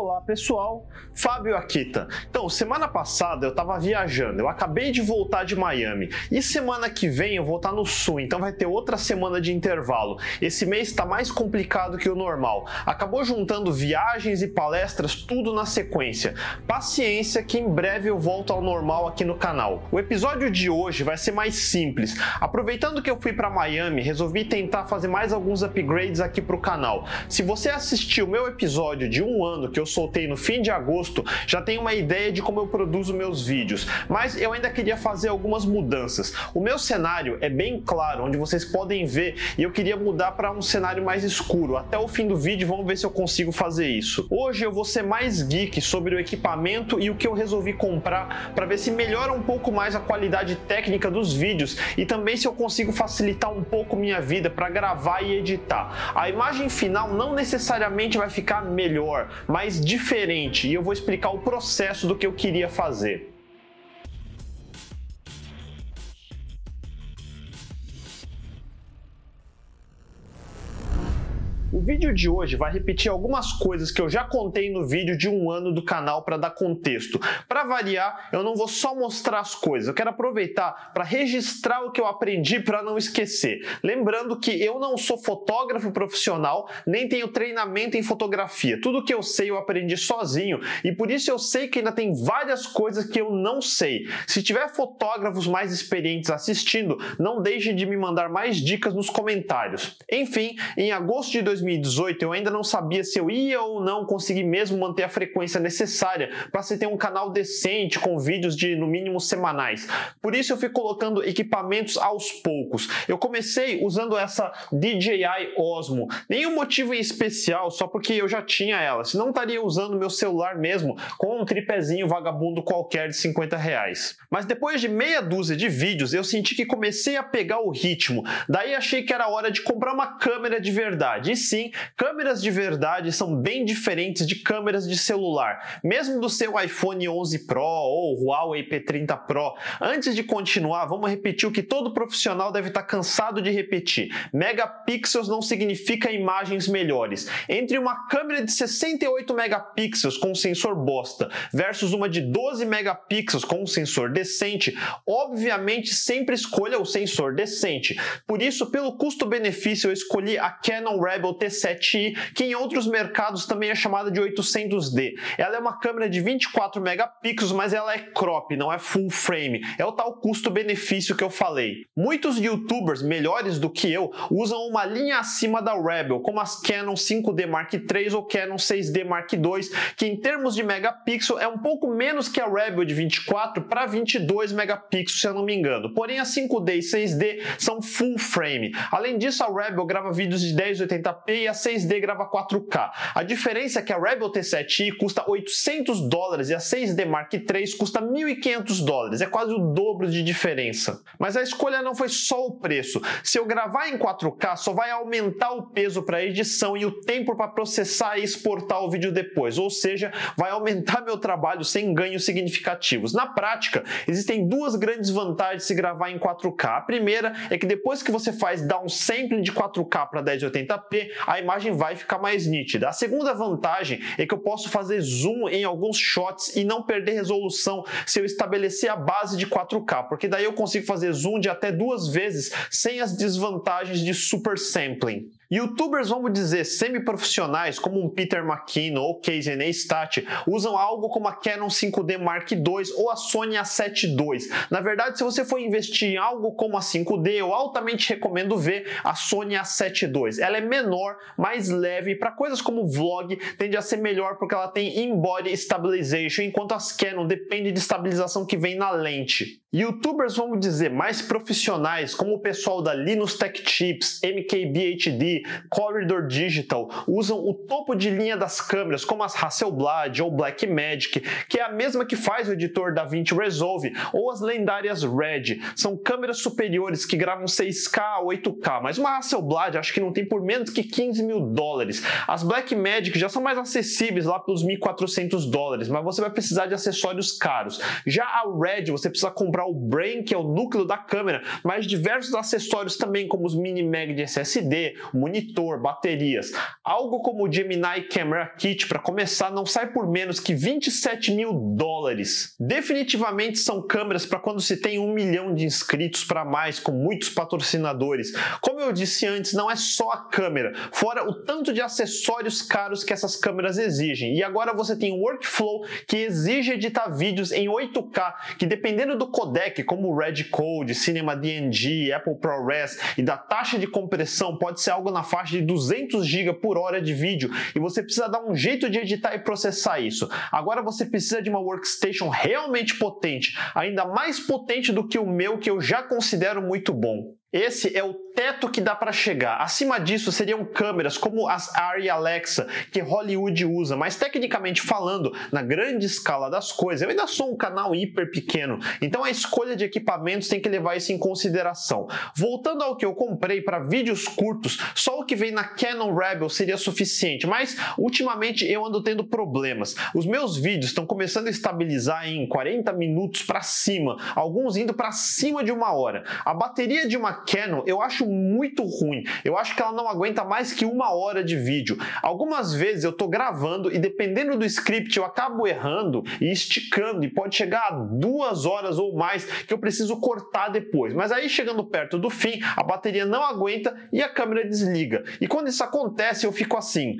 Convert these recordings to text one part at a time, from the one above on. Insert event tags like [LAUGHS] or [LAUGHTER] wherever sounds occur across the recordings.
Olá pessoal, Fábio Akita. Então, semana passada eu estava viajando, eu acabei de voltar de Miami e semana que vem eu vou estar no Sul, então vai ter outra semana de intervalo. Esse mês está mais complicado que o normal. Acabou juntando viagens e palestras tudo na sequência. Paciência que em breve eu volto ao normal aqui no canal. O episódio de hoje vai ser mais simples. Aproveitando que eu fui para Miami, resolvi tentar fazer mais alguns upgrades aqui para o canal. Se você assistiu meu episódio de um ano que eu soltei no fim de agosto, já tem uma ideia de como eu produzo meus vídeos, mas eu ainda queria fazer algumas mudanças. O meu cenário é bem claro, onde vocês podem ver, e eu queria mudar para um cenário mais escuro. Até o fim do vídeo, vamos ver se eu consigo fazer isso. Hoje eu vou ser mais geek sobre o equipamento e o que eu resolvi comprar para ver se melhora um pouco mais a qualidade técnica dos vídeos e também se eu consigo facilitar um pouco minha vida para gravar e editar. A imagem final não necessariamente vai ficar melhor, mas diferente e eu vou explicar o processo do que eu queria fazer. O vídeo de hoje vai repetir algumas coisas que eu já contei no vídeo de um ano do canal para dar contexto. Para variar, eu não vou só mostrar as coisas, eu quero aproveitar para registrar o que eu aprendi para não esquecer. Lembrando que eu não sou fotógrafo profissional, nem tenho treinamento em fotografia. Tudo que eu sei eu aprendi sozinho e por isso eu sei que ainda tem várias coisas que eu não sei. Se tiver fotógrafos mais experientes assistindo, não deixe de me mandar mais dicas nos comentários. Enfim, em agosto de 2020 2018 eu ainda não sabia se eu ia ou não conseguir mesmo manter a frequência necessária para se ter um canal decente com vídeos de no mínimo semanais. Por isso eu fui colocando equipamentos aos poucos. Eu comecei usando essa DJI Osmo. Nenhum motivo em especial, só porque eu já tinha ela. Se não estaria usando meu celular mesmo com um tripézinho vagabundo qualquer de 50 reais. Mas depois de meia dúzia de vídeos, eu senti que comecei a pegar o ritmo. Daí achei que era hora de comprar uma câmera de verdade. E sim, câmeras de verdade são bem diferentes de câmeras de celular, mesmo do seu iPhone 11 Pro ou Huawei P30 Pro. Antes de continuar, vamos repetir o que todo profissional deve estar cansado de repetir: megapixels não significa imagens melhores. Entre uma câmera de 68 megapixels com sensor bosta versus uma de 12 megapixels com sensor decente, obviamente sempre escolha o sensor decente. Por isso, pelo custo-benefício, eu escolhi a Canon Rebel T7i, que em outros mercados também é chamada de 800D. Ela é uma câmera de 24 megapixels, mas ela é crop, não é full frame. É o tal custo-benefício que eu falei. Muitos youtubers melhores do que eu usam uma linha acima da Rebel, como as Canon 5D Mark III ou Canon 6D Mark II, que em termos de megapixel é um pouco menos que a Rebel de 24 para 22 megapixels, se eu não me engano. Porém, a 5D e 6D são full frame. Além disso, a Rebel grava vídeos de 1080p e a 6D grava 4K. A diferença é que a Rebel T7i custa 800 dólares e a 6D Mark III custa 1.500 dólares. É quase o dobro de diferença. Mas a escolha não foi só o preço. Se eu gravar em 4K, só vai aumentar o peso para edição e o tempo para processar e exportar o vídeo depois. Ou seja, vai aumentar [LAUGHS] meu trabalho sem ganhos significativos. Na prática, existem duas grandes vantagens se gravar em 4K. A primeira é que depois que você faz downsampling de 4K para 1080p, a imagem vai ficar mais nítida. A segunda vantagem é que eu posso fazer zoom em alguns shots e não perder resolução se eu estabelecer a base de 4K, porque daí eu consigo fazer zoom de até duas vezes sem as desvantagens de super sampling. Youtubers, vamos dizer, semi-profissionais, como um Peter McKinnon ou Casey Neistat, usam algo como a Canon 5D Mark II ou a Sony A7 II. Na verdade, se você for investir em algo como a 5D, eu altamente recomendo ver a Sony A7 II. Ela é menor, mais leve, para coisas como vlog, tende a ser melhor porque ela tem in-body stabilization, enquanto as Canon depende de estabilização que vem na lente. Youtubers, vamos dizer, mais profissionais, como o pessoal da Linus Tech Chips, MKBHD, Corridor Digital, usam o topo de linha das câmeras, como as Hasselblad ou Blackmagic, que é a mesma que faz o editor DaVinci Resolve, ou as lendárias Red. São câmeras superiores que gravam 6K a 8K, mas uma Hasselblad acho que não tem por menos que 15 mil dólares. As Blackmagic já são mais acessíveis lá pelos 1.400 dólares, mas você vai precisar de acessórios caros. Já a Red você precisa comprar comprar o Brain, que é o núcleo da câmera, mas diversos acessórios também, como os mini mag de SSD, o monitor, baterias. Algo como o Gemini Camera Kit, para começar, não sai por menos que 27 mil dólares. Definitivamente são câmeras para quando se tem um milhão de inscritos para mais, com muitos patrocinadores. Como eu disse antes, não é só a câmera, fora o tanto de acessórios caros que essas câmeras exigem. E agora você tem um workflow que exige editar vídeos em 8K, que dependendo do codec, como o Red Code, Cinema DNG, Apple ProRes e da taxa de compressão, pode ser algo na faixa de 200 GB por hora de vídeo e você precisa dar um jeito de editar e processar isso. Agora você precisa de uma workstation realmente potente, ainda mais potente do que o meu que eu já considero muito bom. Esse é o teto que dá para chegar. Acima disso seriam câmeras como as Arri Alexa que Hollywood usa, mas tecnicamente falando, na grande escala das coisas, eu ainda sou um canal hiper pequeno, então a escolha de equipamentos tem que levar isso em consideração. Voltando ao que eu comprei para vídeos curtos, só o que vem na Canon Rebel seria suficiente, mas ultimamente eu ando tendo problemas. Os meus vídeos estão começando a estabilizar em 40 minutos para cima, alguns indo para cima de uma hora. A bateria de uma Canon eu acho muito ruim. Eu acho que ela não aguenta mais que uma hora de vídeo. Algumas vezes eu estou gravando e dependendo do script eu acabo errando e esticando e pode chegar a duas horas ou mais que eu preciso cortar depois. Mas aí chegando perto do fim, a bateria não aguenta e a câmera desliga. E quando isso acontece eu fico assim,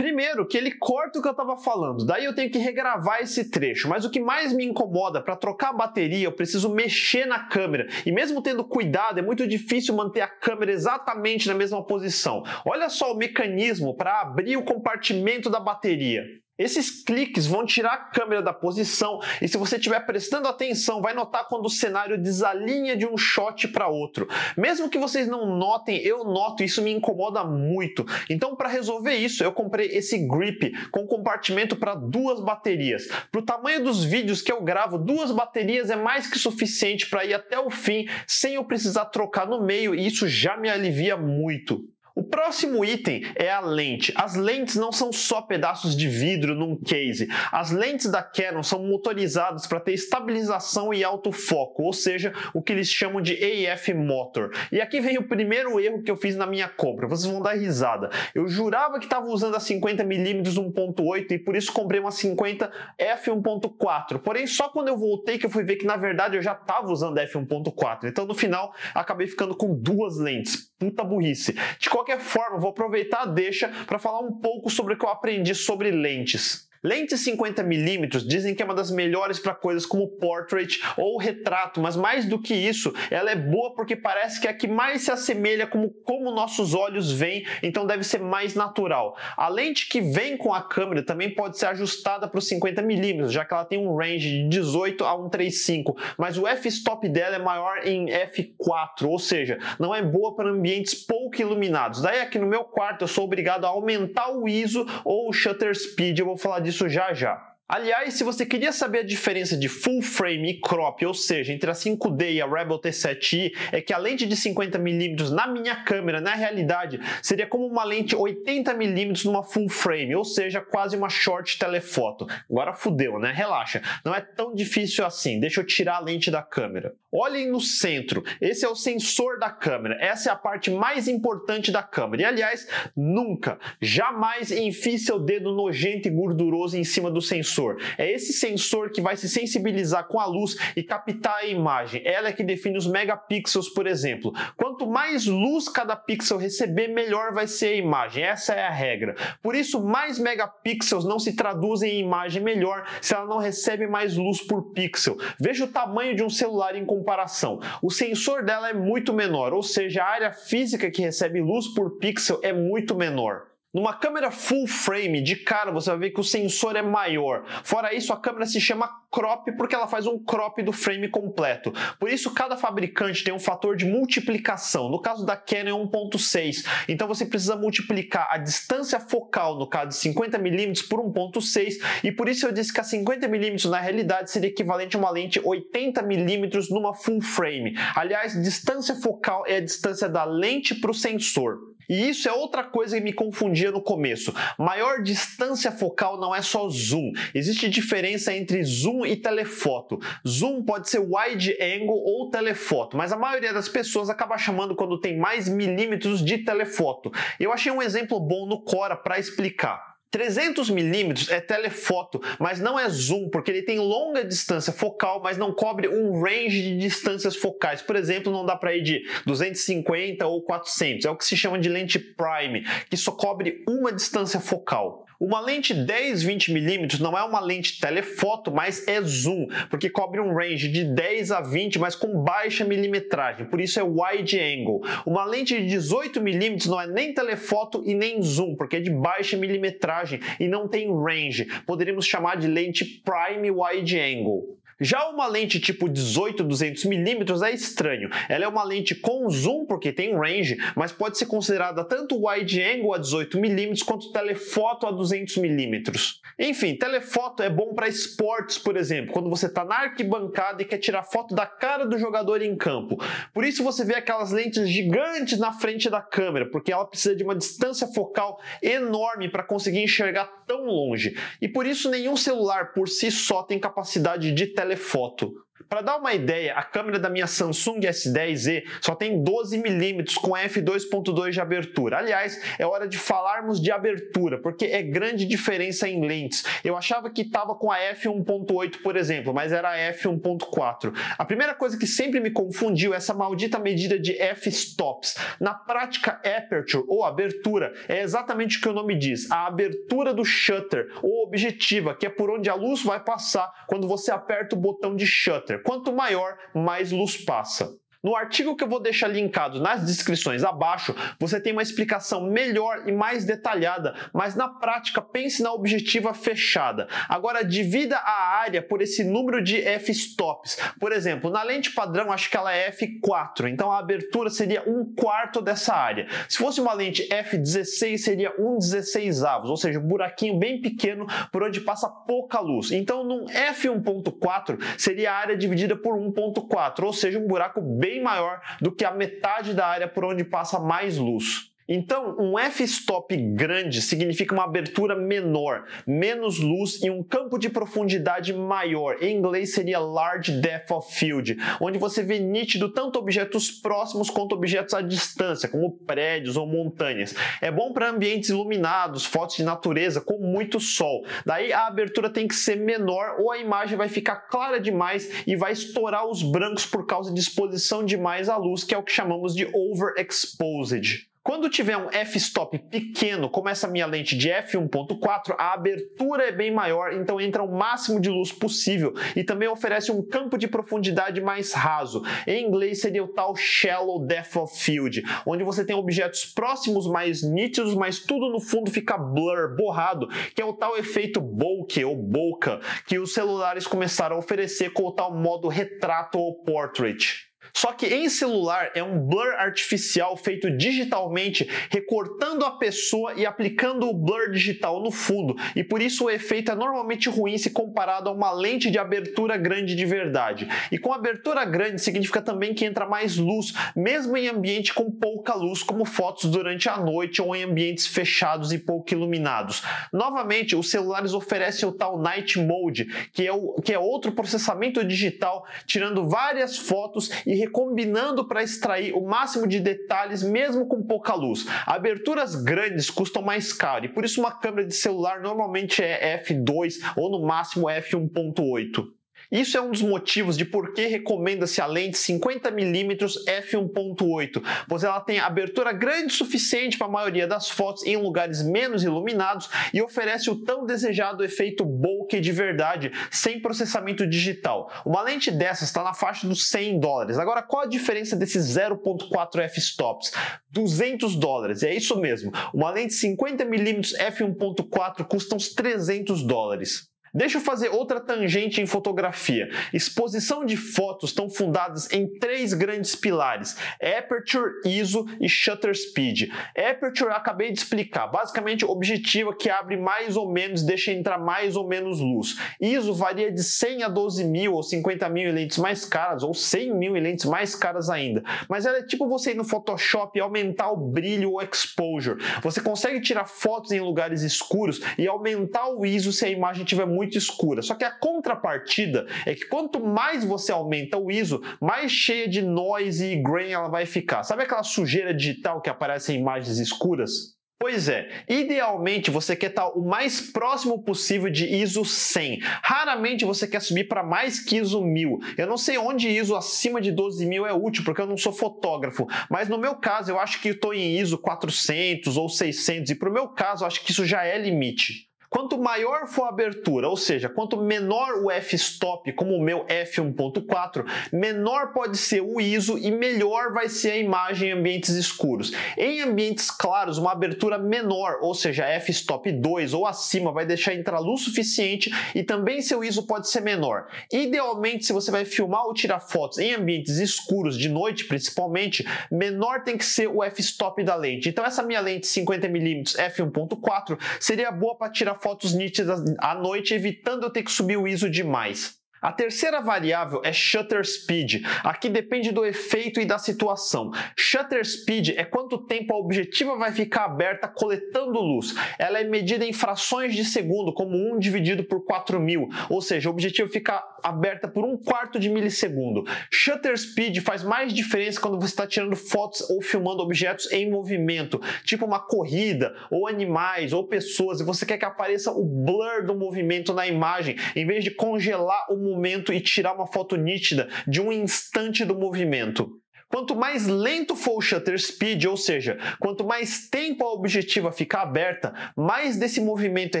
Primeiro, que ele corta o que eu estava falando, daí eu tenho que regravar esse trecho. Mas o que mais me incomoda, para trocar a bateria, eu preciso mexer na câmera. E mesmo tendo cuidado, é muito difícil manter a câmera exatamente na mesma posição. Olha só o mecanismo para abrir o compartimento da bateria. Esses cliques vão tirar a câmera da posição e se você estiver prestando atenção, vai notar quando o cenário desalinha de um shot para outro. Mesmo que vocês não notem, eu noto isso me incomoda muito. Então, para resolver isso, eu comprei esse grip com compartimento para duas baterias. Para o tamanho dos vídeos que eu gravo, duas baterias é mais que suficiente para ir até o fim sem eu precisar trocar no meio e isso já me alivia muito. O próximo item é a lente. As lentes não são só pedaços de vidro num case. As lentes da Canon são motorizadas para ter estabilização e autofoco, ou seja, o que eles chamam de AF Motor. E aqui vem o primeiro erro que eu fiz na minha compra. Vocês vão dar risada. Eu jurava que estava usando a 50mm 1.8 e por isso comprei uma 50 f1.4. Porém, só quando eu voltei que eu fui ver que na verdade eu já estava usando f1.4. Então no final acabei ficando com duas lentes. Puta burrice. De qualquer forma, vou aproveitar a deixa para falar um pouco sobre o que eu aprendi sobre lentes. Lente 50mm dizem que é uma das melhores para coisas como portrait ou retrato, mas mais do que isso, ela é boa porque parece que é a que mais se assemelha como como nossos olhos veem, então deve ser mais natural. A lente que vem com a câmera também pode ser ajustada para os 50mm, já que ela tem um range de 18 a 135, mas o f-stop dela é maior em f4, ou seja, não é boa para ambientes pouco iluminados. Daí aqui no meu quarto eu sou obrigado a aumentar o ISO ou o shutter speed, eu vou falar disso disso já já. Aliás, se você queria saber a diferença de full frame e crop, ou seja, entre a 5D e a Rebel T7i, é que a lente de 50mm na minha câmera, na realidade, seria como uma lente 80mm numa full frame, ou seja, quase uma short telefoto. Agora fudeu, né? Relaxa, não é tão difícil assim. Deixa eu tirar a lente da câmera. Olhem no centro, esse é o sensor da câmera, essa é a parte mais importante da câmera. E aliás, nunca, jamais enfie seu dedo nojento e gorduroso em cima do sensor sensor. É esse sensor que vai se sensibilizar com a luz e captar a imagem. Ela é que define os megapixels, por exemplo. Quanto mais luz cada pixel receber, melhor vai ser a imagem. Essa é a regra. Por isso, mais megapixels não se traduzem em imagem melhor se ela não recebe mais luz por pixel. Veja o tamanho de um celular em comparação. O sensor dela é muito menor, ou seja, a área física que recebe luz por pixel é muito menor. Numa câmera full frame, de cara você vai ver que o sensor é maior. Fora isso, a câmera se chama crop porque ela faz um crop do frame completo. Por isso, cada fabricante tem um fator de multiplicação. No caso da Canon é 1.6. Então você precisa multiplicar a distância focal, no caso de 50mm, por 1.6. E por isso eu disse que a 50mm na realidade seria equivalente a uma lente 80mm numa full frame. Aliás, distância focal é a distância da lente para o sensor. E isso é outra coisa que me confundia no começo. Maior distância focal não é só zoom. Existe diferença entre zoom e telefoto. Zoom pode ser wide angle ou telefoto, mas a maioria das pessoas acaba chamando quando tem mais milímetros de telefoto. Eu achei um exemplo bom no Cora para explicar. 300 milímetros é telefoto, mas não é zoom, porque ele tem longa distância focal, mas não cobre um range de distâncias focais. Por exemplo, não dá para ir de 250 ou 400. É o que se chama de lente prime, que só cobre uma distância focal. Uma lente 10-20mm não é uma lente telefoto, mas é zoom, porque cobre um range de 10 a 20, mas com baixa milimetragem, por isso é wide angle. Uma lente de 18mm não é nem telefoto e nem zoom, porque é de baixa milimetragem e não tem range. Poderíamos chamar de lente prime wide angle. Já uma lente tipo 18-200mm é estranho. Ela é uma lente com zoom porque tem range, mas pode ser considerada tanto wide angle a 18mm quanto telefoto a 200mm. Enfim, telefoto é bom para esportes, por exemplo, quando você está na arquibancada e quer tirar foto da cara do jogador em campo. Por isso você vê aquelas lentes gigantes na frente da câmera, porque ela precisa de uma distância focal enorme para conseguir enxergar tão longe. E por isso nenhum celular por si só tem capacidade de telefoto telefoto. Para dar uma ideia, a câmera da minha Samsung S10e só tem 12mm com f2.2 de abertura. Aliás, é hora de falarmos de abertura, porque é grande diferença em lentes. Eu achava que estava com a f1.8, por exemplo, mas era a f1.4. A primeira coisa que sempre me confundiu é essa maldita medida de f-stops. Na prática, aperture ou abertura é exatamente o que o nome diz, a abertura do shutter ou objetiva, que é por onde a luz vai passar quando você aperta o botão de shutter. Quanto maior, mais luz passa. No artigo que eu vou deixar linkado nas descrições abaixo, você tem uma explicação melhor e mais detalhada, mas na prática pense na objetiva fechada. Agora divida a área por esse número de f-stops. Por exemplo, na lente padrão acho que ela é f4, então a abertura seria um quarto dessa área. Se fosse uma lente f16 seria um 16 avos, ou seja, um buraquinho bem pequeno por onde passa pouca luz. Então num f1.4 seria a área dividida por 1.4, ou seja, um buraco bem bem maior do que a metade da área por onde passa mais luz. Então, um f-stop grande significa uma abertura menor, menos luz e um campo de profundidade maior. Em inglês seria large depth of field, onde você vê nítido tanto objetos próximos quanto objetos à distância, como prédios ou montanhas. É bom para ambientes iluminados, fotos de natureza com muito sol. Daí a abertura tem que ser menor ou a imagem vai ficar clara demais e vai estourar os brancos por causa de exposição demais à luz, que é o que chamamos de overexposed. Quando tiver um f-stop pequeno, como essa minha lente de f1.4, a abertura é bem maior, então entra o máximo de luz possível e também oferece um campo de profundidade mais raso. Em inglês seria o tal shallow depth of field, onde você tem objetos próximos mais nítidos, mas tudo no fundo fica blur, borrado, que é o tal efeito bokeh ou bokeh que os celulares começaram a oferecer com o tal modo retrato ou portrait. Só que em celular é um blur artificial feito digitalmente, recortando a pessoa e aplicando o blur digital no fundo, e por isso o efeito é normalmente ruim se comparado a uma lente de abertura grande de verdade. E com abertura grande significa também que entra mais luz, mesmo em ambiente com pouca luz, como fotos durante a noite ou em ambientes fechados e pouco iluminados. Novamente, os celulares oferecem o tal Night Mode, que é, o, que é outro processamento digital, tirando várias fotos e recombinando para extrair o máximo de detalhes mesmo com pouca luz. Aberturas grandes custam mais caro e por isso uma câmera de celular normalmente é f2 ou no máximo f1.8. Isso é um dos motivos de por que recomenda-se a lente 50mm f1.8, pois ela tem abertura grande o suficiente para a maioria das fotos em lugares menos iluminados e oferece o tão desejado efeito bokeh de verdade, sem processamento digital. Uma lente dessas está na faixa dos 100 dólares. Agora, qual a diferença desses 0.4 f-stops? 200 dólares, é isso mesmo. Uma lente 50mm f1.4 custa uns 300 dólares. Deixa eu fazer outra tangente em fotografia. Exposição de fotos estão fundadas em três grandes pilares: Aperture, ISO e Shutter Speed. Aperture eu acabei de explicar. Basicamente, o objetivo é que abre mais ou menos, deixa entrar mais ou menos luz. ISO varia de 100 a 12 mil ou 50 mil em lentes mais caras, ou 100 mil em lentes mais caras ainda. Mas ela é tipo você ir no Photoshop e aumentar o brilho ou exposure. Você consegue tirar fotos em lugares escuros e aumentar o ISO se a imagem estiver muito escura. Só que a contrapartida é que quanto mais você aumenta o ISO, mais cheia de noise e grain ela vai ficar. Sabe aquela sujeira digital que aparece em imagens escuras? Pois é, idealmente você quer estar o mais próximo possível de ISO 100. Raramente você quer subir para mais que ISO 1000. Eu não sei onde ISO acima de 12.000 é útil, porque eu não sou fotógrafo, mas no meu caso eu acho que estou em ISO 400 ou 600 e para o meu caso eu acho que isso já é limite. Quanto maior for a abertura, ou seja, quanto menor o f-stop, como o meu f1.4, menor pode ser o ISO e melhor vai ser a imagem em ambientes escuros. Em ambientes claros, uma abertura menor, ou seja, f-stop 2 ou acima, vai deixar entrar luz suficiente e também seu ISO pode ser menor. Idealmente, se você vai filmar ou tirar fotos em ambientes escuros, de noite principalmente, menor tem que ser o f-stop da lente. Então essa minha lente 50mm f1.4 seria boa para tirar fotos nítidas à noite, evitando eu ter que subir o ISO demais. A terceira variável é shutter speed. Aqui depende do efeito e da situação. Shutter speed é quanto tempo a objetiva vai ficar aberta coletando luz. Ela é medida em frações de segundo, como 1 dividido por 4000, ou seja, o objetivo fica aberta por um quarto de milissegundo. Shutter speed faz mais diferença quando você está tirando fotos ou filmando objetos em movimento, tipo uma corrida, ou animais, ou pessoas, e você quer que apareça o blur do movimento na imagem, em vez de congelar o momento e tirar uma foto nítida de um instante do movimento. Quanto mais lento for o shutter speed, ou seja, quanto mais tempo a objetiva fica aberta, mais desse movimento é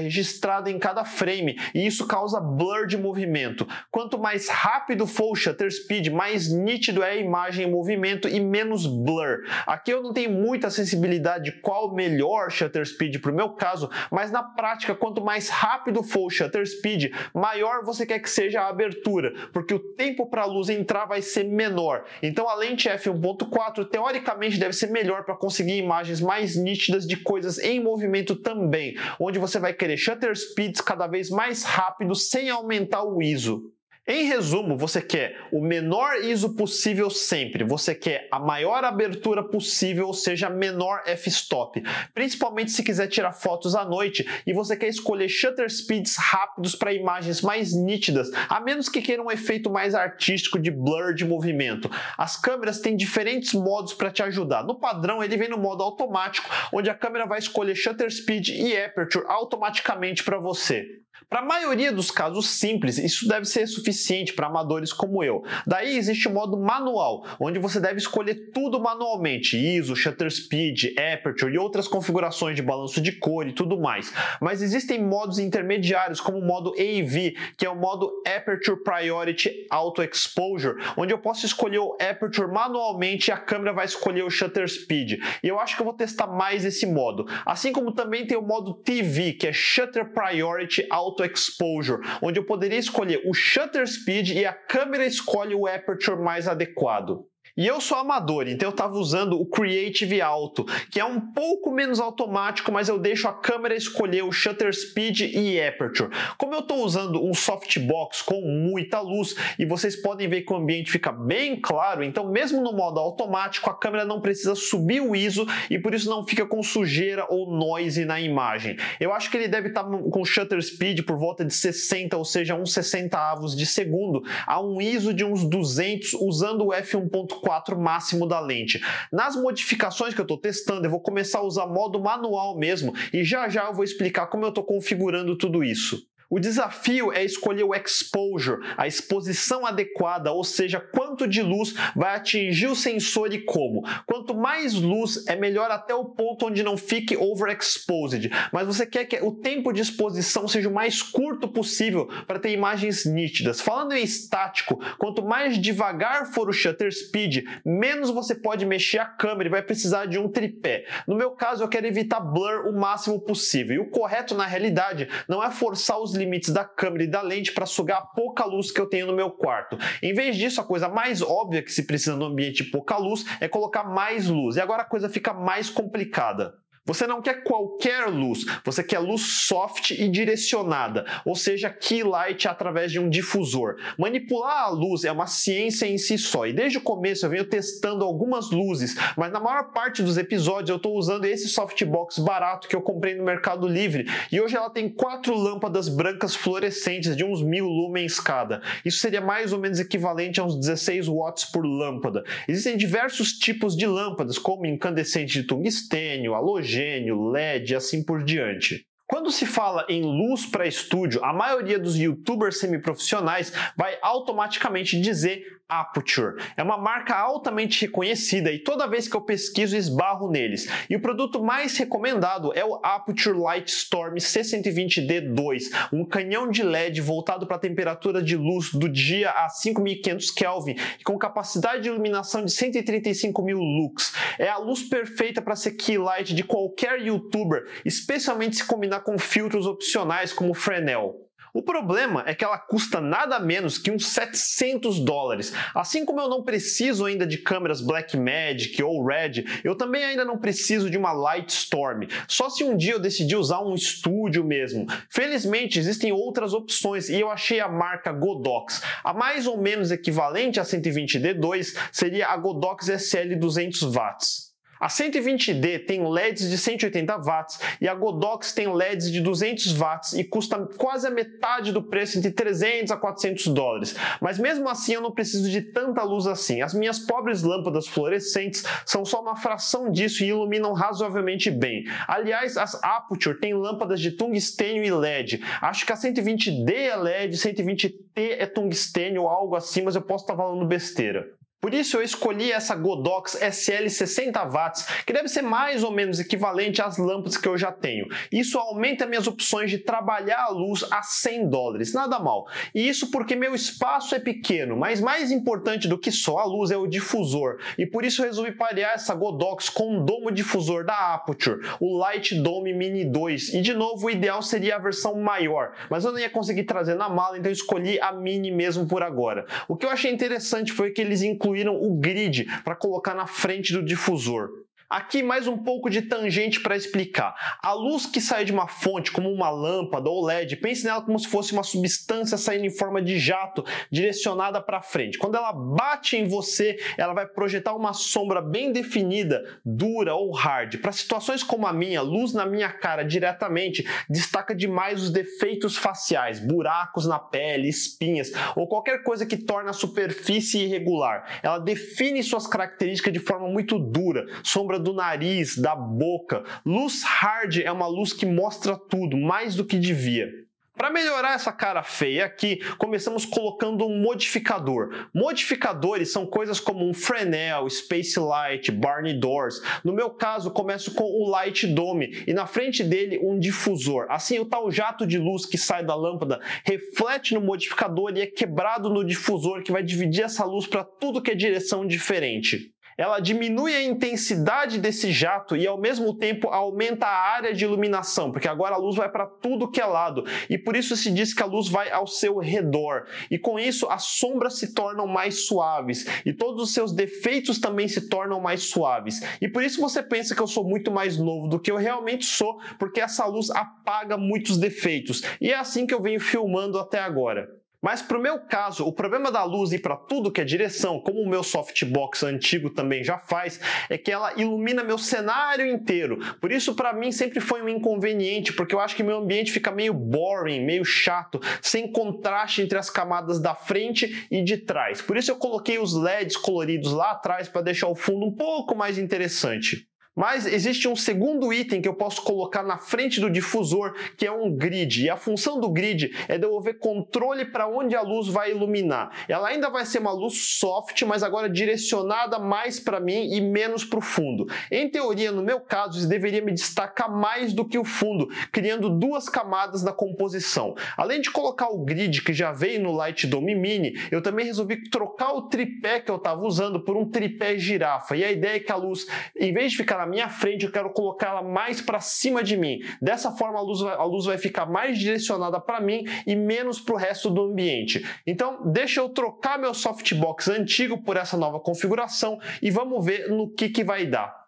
registrado em cada frame e isso causa blur de movimento. Quanto mais rápido for o shutter speed, mais nítido é a imagem em movimento e menos blur. Aqui eu não tenho muita sensibilidade de qual o melhor shutter speed para o meu caso, mas na prática, quanto mais rápido for o shutter speed, maior você quer que seja a abertura, porque o tempo para a luz entrar vai ser menor. Então a lente f f1.4 teoricamente deve ser melhor para conseguir imagens mais nítidas de coisas em movimento também, onde você vai querer shutter speeds cada vez mais rápidos sem aumentar o ISO. Em resumo, você quer o menor ISO possível sempre, você quer a maior abertura possível, ou seja, menor f-stop, principalmente se quiser tirar fotos à noite e você quer escolher shutter speeds rápidos para imagens mais nítidas, a menos que queira um efeito mais artístico de blur de movimento. As câmeras têm diferentes modos para te ajudar. No padrão, ele vem no modo automático, onde a câmera vai escolher shutter speed e aperture automaticamente para você. Para a maioria dos casos simples, isso deve ser suficiente para amadores como eu. Daí existe o modo manual, onde você deve escolher tudo manualmente, ISO, shutter speed, aperture e outras configurações de balanço de cor e tudo mais. Mas existem modos intermediários, como o modo AV, que é o modo Aperture Priority Auto Exposure, onde eu posso escolher o aperture manualmente e a câmera vai escolher o shutter speed. E eu acho que eu vou testar mais esse modo. Assim como também tem o modo TV, que é Shutter Priority Auto Auto Exposure, onde eu poderia escolher o shutter speed e a câmera escolhe o aperture mais adequado. E eu sou amador, então eu estava usando o Creative Auto, que é um pouco menos automático, mas eu deixo a câmera escolher o shutter speed e aperture. Como eu estou usando um softbox com muita luz e vocês podem ver que o ambiente fica bem claro, então mesmo no modo automático a câmera não precisa subir o ISO e por isso não fica com sujeira ou noise na imagem. Eu acho que ele deve estar tá com shutter speed por volta de 60, ou seja, uns 60 avos de segundo, a um ISO de uns 200 usando o f1.4 4 máximo da lente. Nas modificações que eu estou testando, eu vou começar a usar modo manual mesmo e já já eu vou explicar como eu estou configurando tudo isso. O desafio é escolher o exposure, a exposição adequada, ou seja, quanto de luz vai atingir o sensor e como. Quanto mais luz, é melhor até o ponto onde não fique overexposed, mas você quer que o tempo de exposição seja o mais curto possível para ter imagens nítidas. Falando em estático, quanto mais devagar for o shutter speed, menos você pode mexer a câmera e vai precisar de um tripé. No meu caso, eu quero evitar blur o máximo possível. E o correto na realidade não é forçar os limites da câmera e da lente para sugar a pouca luz que eu tenho no meu quarto. Em vez disso, a coisa mais óbvia que se precisa no ambiente de pouca luz é colocar mais luz. E agora a coisa fica mais complicada. Você não quer qualquer luz, você quer luz soft e direcionada, ou seja, key light através de um difusor. Manipular a luz é uma ciência em si só, e desde o começo eu venho testando algumas luzes, mas na maior parte dos episódios eu estou usando esse softbox barato que eu comprei no Mercado Livre, e hoje ela tem quatro lâmpadas brancas fluorescentes de uns mil lumens cada. Isso seria mais ou menos equivalente a uns 16 watts por lâmpada. Existem diversos tipos de lâmpadas, como incandescente de tungstênio, halogênio, hidrogênio, LED assim por diante. Quando se fala em luz para estúdio, a maioria dos youtubers semiprofissionais vai automaticamente dizer Aputure. É uma marca altamente reconhecida e toda vez que eu pesquiso esbarro neles. E o produto mais recomendado é o Aputure Light Storm C120D2, um canhão de LED voltado para a temperatura de luz do dia a 5500 Kelvin e com capacidade de iluminação de 135.000 lux. É a luz perfeita para ser key light de qualquer youtuber, especialmente se combinar com filtros opcionais como Fresnel. O problema é que ela custa nada menos que uns 700 dólares. Assim como eu não preciso ainda de câmeras Blackmagic ou Red, eu também ainda não preciso de uma Lightstorm. Só se um dia eu decidir usar um estúdio mesmo. Felizmente existem outras opções e eu achei a marca Godox. A mais ou menos equivalente a 120D2 seria a Godox SL 200 watts. A 120D tem LEDs de 180 watts e a Godox tem LEDs de 200 watts e custa quase a metade do preço, entre 300 a 400 dólares. Mas mesmo assim eu não preciso de tanta luz assim. As minhas pobres lâmpadas fluorescentes são só uma fração disso e iluminam razoavelmente bem. Aliás, as Aputure têm lâmpadas de tungstênio e LED. Acho que a 120D é LED, 120T é tungstênio ou algo assim, mas eu posso estar falando besteira. Por isso eu escolhi essa Godox SL 60 watts, que deve ser mais ou menos equivalente às lâmpadas que eu já tenho. Isso aumenta minhas opções de trabalhar a luz a 100 dólares, nada mal. E isso porque meu espaço é pequeno, mas mais importante do que só a luz é o difusor. E por isso eu resolvi parear essa Godox com um domo difusor da Aputure, o Light Dome Mini 2. E de novo, o ideal seria a versão maior, mas eu não ia conseguir trazer na mala, então escolhi a Mini mesmo por agora. O que eu achei interessante foi que eles incluíram incluíram o grid para colocar na frente do difusor. Aqui mais um pouco de tangente para explicar. A luz que sai de uma fonte, como uma lâmpada ou LED, pense nela como se fosse uma substância saindo em forma de jato direcionada para frente. Quando ela bate em você, ela vai projetar uma sombra bem definida, dura ou hard. Para situações como a minha, luz na minha cara diretamente destaca demais os defeitos faciais, buracos na pele, espinhas ou qualquer coisa que torna a superfície irregular. Ela define suas características de forma muito dura, sombra do nariz, da boca. Luz hard é uma luz que mostra tudo, mais do que devia. Para melhorar essa cara feia aqui, começamos colocando um modificador. Modificadores são coisas como um Fresnel, Space Light, Barney Doors. No meu caso, começo com o Light Dome e na frente dele um difusor. Assim, o tal jato de luz que sai da lâmpada reflete no modificador e é quebrado no difusor que vai dividir essa luz para tudo que é direção diferente ela diminui a intensidade desse jato e ao mesmo tempo aumenta a área de iluminação, porque agora a luz vai para tudo que é lado e por isso se diz que a luz vai ao seu redor. E com isso as sombras se tornam mais suaves e todos os seus defeitos também se tornam mais suaves. E por isso você pensa que eu sou muito mais novo do que eu realmente sou, porque essa luz apaga muitos defeitos. E é assim que eu venho filmando até agora. Mas para o meu caso, o problema da luz ir para tudo que é direção, como o meu softbox antigo também já faz, é que ela ilumina meu cenário inteiro. Por isso, para mim, sempre foi um inconveniente, porque eu acho que meu ambiente fica meio boring, meio chato, sem contraste entre as camadas da frente e de trás. Por isso, eu coloquei os LEDs coloridos lá atrás para deixar o fundo um pouco mais interessante. Mas existe um segundo item que eu posso colocar na frente do difusor, que é um grid. E a função do grid é devolver controle para onde a luz vai iluminar. Ela ainda vai ser uma luz soft, mas agora direcionada mais para mim e menos para o fundo. Em teoria, no meu caso, isso deveria me destacar mais do que o fundo, criando duas camadas na composição. Além de colocar o grid que já veio no Light Dome Mini, eu também resolvi trocar o tripé que eu estava usando por um tripé girafa. E a ideia é que a luz, em vez de ficar na minha frente, eu quero colocá-la mais para cima de mim. Dessa forma, a luz vai, a luz vai ficar mais direcionada para mim e menos para o resto do ambiente. Então, deixa eu trocar meu softbox antigo por essa nova configuração e vamos ver no que, que vai dar.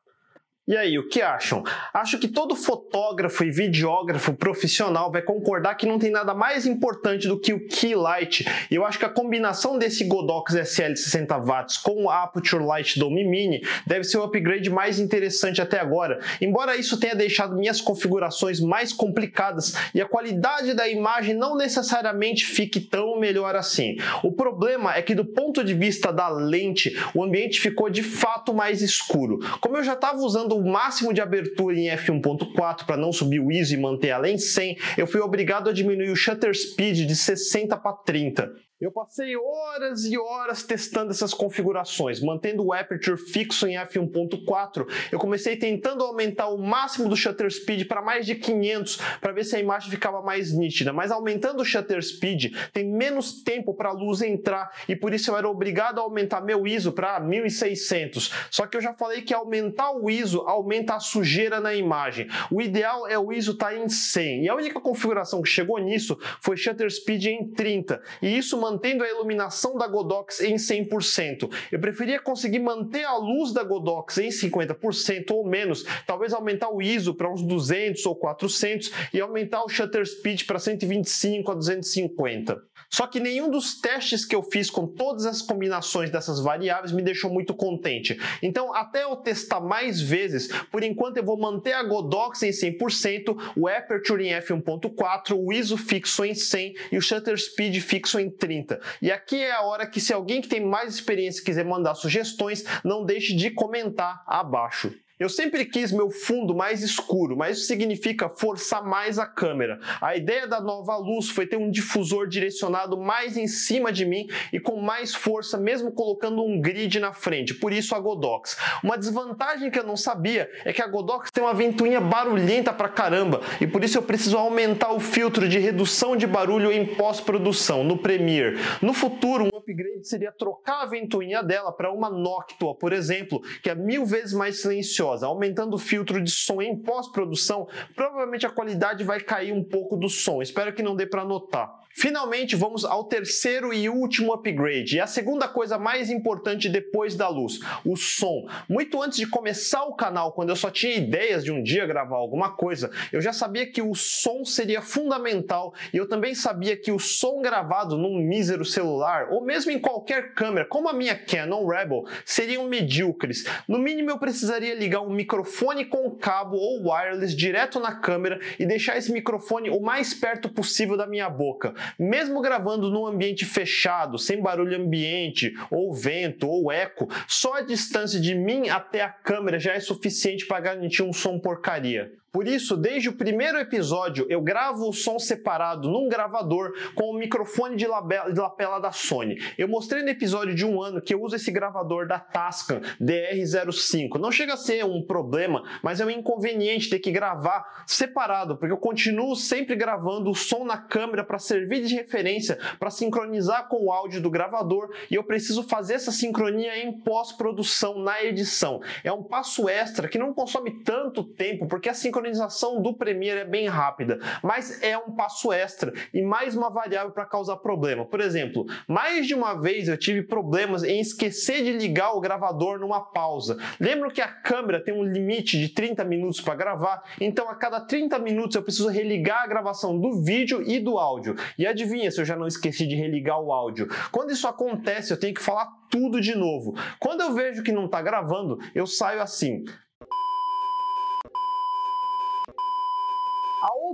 E aí, o que acham? Acho que todo fotógrafo e videógrafo profissional vai concordar que não tem nada mais importante do que o Key Light. E eu acho que a combinação desse Godox SL 60W com o Aperture Light Dome Mini deve ser o upgrade mais interessante até agora. Embora isso tenha deixado minhas configurações mais complicadas e a qualidade da imagem não necessariamente fique tão melhor assim. O problema é que do ponto de vista da lente, o ambiente ficou de fato mais escuro. Como eu já estava usando o máximo de abertura em f1.4 para não subir o ISO e manter em 100, eu fui obrigado a diminuir o shutter speed de 60 para 30. Eu passei horas e horas testando essas configurações, mantendo o aperture fixo em f1.4. Eu comecei tentando aumentar o máximo do shutter speed para mais de 500 para ver se a imagem ficava mais nítida, mas aumentando o shutter speed tem menos tempo para a luz entrar e por isso eu era obrigado a aumentar meu ISO para 1600. Só que eu já falei que aumentar o ISO aumenta a sujeira na imagem. O ideal é o ISO estar tá em 100 e a única configuração que chegou nisso foi shutter speed em 30 e isso mantendo a iluminação da Godox em 100%. Eu preferia conseguir manter a luz da Godox em 50% ou menos, talvez aumentar o ISO para uns 200 ou 400 e aumentar o shutter speed para 125 a 250. Só que nenhum dos testes que eu fiz com todas as combinações dessas variáveis me deixou muito contente. Então, até eu testar mais vezes, por enquanto eu vou manter a Godox em 100%, o Aperture em f1.4, o ISO fixo em 100 e o Shutter Speed fixo em 30. E aqui é a hora que se alguém que tem mais experiência quiser mandar sugestões, não deixe de comentar abaixo. Eu sempre quis meu fundo mais escuro, mas isso significa forçar mais a câmera. A ideia da nova luz foi ter um difusor direcionado mais em cima de mim e com mais força, mesmo colocando um grid na frente, por isso a Godox. Uma desvantagem que eu não sabia é que a Godox tem uma ventoinha barulhenta pra caramba e por isso eu preciso aumentar o filtro de redução de barulho em pós-produção, no Premiere. No futuro, upgrade seria trocar a ventoinha dela para uma Noctua, por exemplo, que é mil vezes mais silenciosa aumentando o filtro de som em pós-produção, provavelmente a qualidade vai cair um pouco do som. Espero que não dê para notar. Finalmente, vamos ao terceiro e último upgrade, e a segunda coisa mais importante depois da luz, o som. Muito antes de começar o canal, quando eu só tinha ideias de um dia gravar alguma coisa, eu já sabia que o som seria fundamental e eu também sabia que o som gravado num mísero celular ou mesmo em qualquer câmera, como a minha Canon Rebel, seriam medíocres. No mínimo, eu precisaria ligar um microfone com cabo ou wireless direto na câmera e deixar esse microfone o mais perto possível da minha boca. Mesmo gravando num ambiente fechado, sem barulho ambiente, ou vento, ou eco, só a distância de mim até a câmera já é suficiente para garantir um som porcaria. Por isso, desde o primeiro episódio, eu gravo o som separado num gravador com o microfone de lapela da Sony. Eu mostrei no episódio de um ano que eu uso esse gravador da Tascam DR05. Não chega a ser um problema, mas é um inconveniente ter que gravar separado, porque eu continuo sempre gravando o som na câmera para servir de referência, para sincronizar com o áudio do gravador e eu preciso fazer essa sincronia em pós-produção, na edição. É um passo extra que não consome tanto tempo, porque a sincronização sincronização do Premiere é bem rápida, mas é um passo extra e mais uma variável para causar problema. Por exemplo, mais de uma vez eu tive problemas em esquecer de ligar o gravador numa pausa. Lembro que a câmera tem um limite de 30 minutos para gravar, então a cada 30 minutos eu preciso religar a gravação do vídeo e do áudio. E adivinha se eu já não esqueci de religar o áudio? Quando isso acontece, eu tenho que falar tudo de novo. Quando eu vejo que não está gravando, eu saio assim.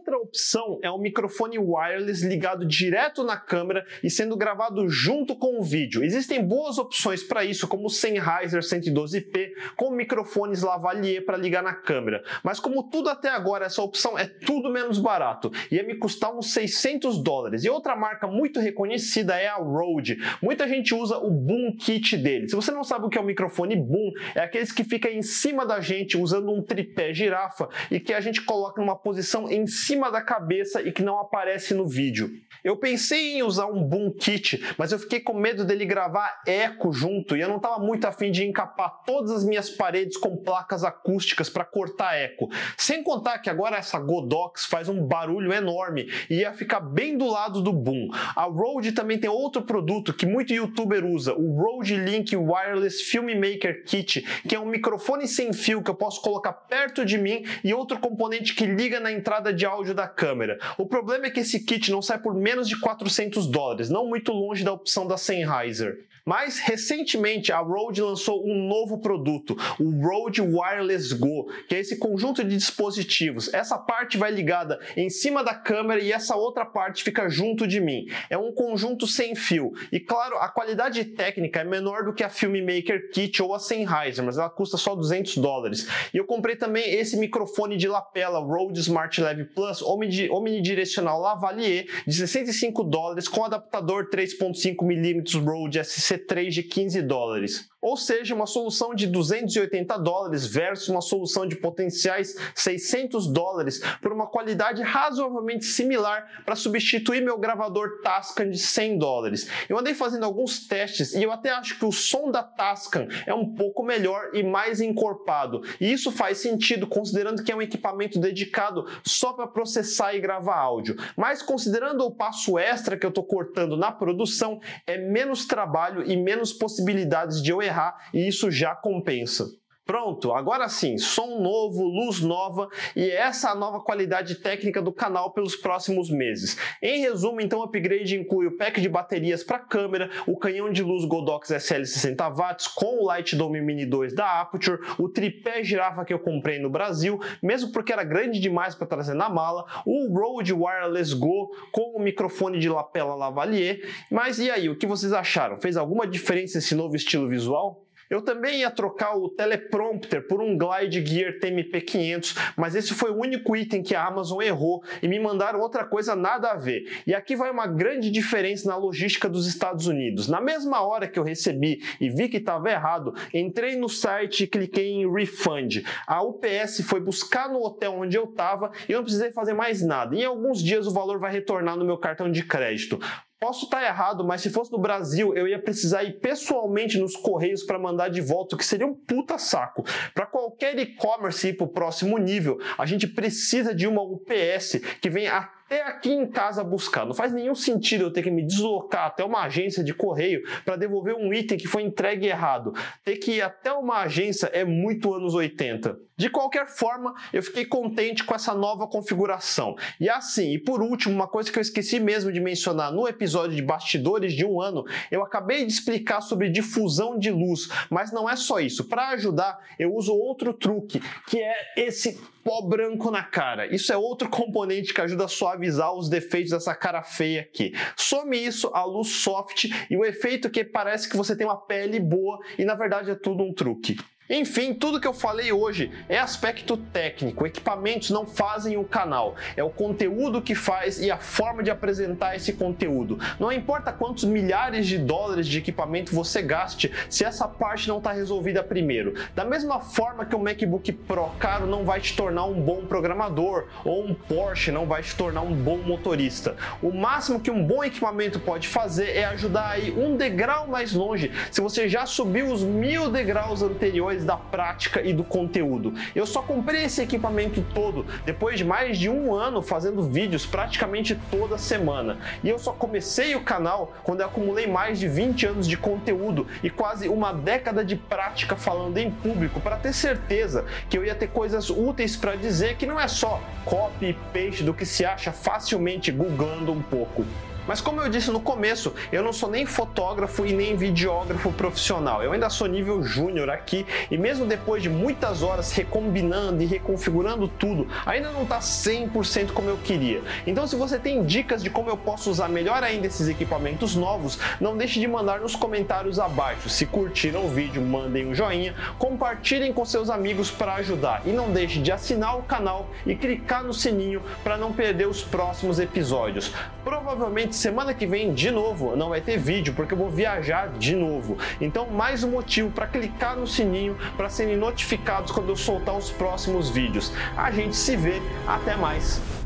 outra opção é um microfone wireless ligado direto na câmera e sendo gravado junto com o vídeo. Existem boas opções para isso, como o Sennheiser 112P com microfones lavalier para ligar na câmera. Mas como tudo até agora, essa opção é tudo menos barato. Ia me custar uns 600 dólares. E outra marca muito reconhecida é a Rode. Muita gente usa o Boom Kit dele. Se você não sabe o que é o microfone Boom, é aqueles que fica em cima da gente usando um tripé girafa e que a gente coloca numa posição em cima da cabeça e que não aparece no vídeo. Eu pensei em usar um Boom Kit, mas eu fiquei com medo dele gravar eco junto e eu não estava muito afim de encapar todas as minhas paredes com placas acústicas para cortar eco. Sem contar que agora essa Godox faz um barulho enorme e ia ficar bem do lado do Boom. A Rode também tem outro produto que muito youtuber usa, o Rode Link Wireless Filmmaker Kit, que é um microfone sem fio que eu posso colocar perto de mim e outro componente que liga na entrada de áudio da câmera. O problema é que esse kit não sai por menos de 400 dólares, não muito longe da opção da Sennheiser. Mas recentemente a Rode lançou um novo produto, o Rode Wireless Go, que é esse conjunto de dispositivos. Essa parte vai ligada em cima da câmera e essa outra parte fica junto de mim. É um conjunto sem fio. E claro, a qualidade técnica é menor do que a Filmmaker Kit ou a Sennheiser, mas ela custa só 200 dólares. E eu comprei também esse microfone de lapela Rode Smart Leve Plus omnidirecional lavalier de 65 dólares com adaptador 3.5mm Rode SC C3 de 15 dólares ou seja, uma solução de 280 dólares versus uma solução de potenciais 600 dólares por uma qualidade razoavelmente similar para substituir meu gravador Tascam de 100 dólares. Eu andei fazendo alguns testes e eu até acho que o som da Tascam é um pouco melhor e mais encorpado. E isso faz sentido considerando que é um equipamento dedicado só para processar e gravar áudio. Mas considerando o passo extra que eu estou cortando na produção, é menos trabalho e menos possibilidades de eu errar errar e isso já compensa. Pronto, agora sim, som novo, luz nova e essa é a nova qualidade técnica do canal pelos próximos meses. Em resumo, então, o upgrade inclui o pack de baterias para câmera, o canhão de luz Godox SL 60 watts com o Light Dome Mini 2 da Aputure, o tripé girafa que eu comprei no Brasil, mesmo porque era grande demais para trazer na mala, o Rode Wireless Go com o microfone de lapela lavalier. Mas e aí, o que vocês acharam? Fez alguma diferença esse novo estilo visual? Eu também ia trocar o teleprompter por um Glide Gear TMP500, mas esse foi o único item que a Amazon errou e me mandaram outra coisa nada a ver. E aqui vai uma grande diferença na logística dos Estados Unidos. Na mesma hora que eu recebi e vi que estava errado, entrei no site e cliquei em Refund. A UPS foi buscar no hotel onde eu estava e eu não precisei fazer mais nada. Em alguns dias o valor vai retornar no meu cartão de crédito. Posso estar errado, mas se fosse no Brasil, eu ia precisar ir pessoalmente nos correios para mandar de volta, o que seria um puta saco. Para qualquer e-commerce ir para o próximo nível, a gente precisa de uma UPS que venha até aqui em casa buscar. Não faz nenhum sentido eu ter que me deslocar até uma agência de correio para devolver um item que foi entregue errado. Ter que ir até uma agência é muito anos 80. De qualquer forma, eu fiquei contente com essa nova configuração. E assim, e por último, uma coisa que eu esqueci mesmo de mencionar no episódio de bastidores de um ano, eu acabei de explicar sobre difusão de luz, mas não é só isso. Para ajudar, eu uso outro truque, que é esse pó branco na cara. Isso é outro componente que ajuda a suavizar os defeitos dessa cara feia aqui. Some isso, a luz soft e o efeito que parece que você tem uma pele boa e na verdade é tudo um truque. Enfim, tudo que eu falei hoje é aspecto técnico. Equipamentos não fazem o canal, é o conteúdo que faz e a forma de apresentar esse conteúdo. Não importa quantos milhares de dólares de equipamento você gaste, se essa parte não está resolvida primeiro. Da mesma forma que o MacBook Pro caro não vai te tornar um bom programador ou um Porsche não vai te tornar um bom motorista. O máximo que um bom equipamento pode fazer é ajudar aí um degrau mais longe. Se você já subiu os mil degraus anteriores da prática e do conteúdo. Eu só comprei esse equipamento todo depois de mais de um ano fazendo vídeos praticamente toda semana. E eu só comecei o canal quando eu acumulei mais de 20 anos de conteúdo e quase uma década de prática falando em público para ter certeza que eu ia ter coisas úteis para dizer que não é só copy e paste do que se acha facilmente googlando um pouco. Mas como eu disse no começo, eu não sou nem fotógrafo e nem videógrafo profissional. Eu ainda sou nível júnior aqui e mesmo depois de muitas horas recombinando e reconfigurando tudo, ainda não está 100% como eu queria. Então se você tem dicas de como eu posso usar melhor ainda esses equipamentos novos, não deixe de mandar nos comentários abaixo. Se curtiram o vídeo, mandem um joinha, compartilhem com seus amigos para ajudar e não deixe de assinar o canal e clicar no sininho para não perder os próximos episódios. Provavelmente semana que vem de novo não vai ter vídeo porque eu vou viajar de novo. Então mais um motivo para clicar no sininho para serem notificados quando eu soltar os próximos vídeos. A gente se vê, até mais.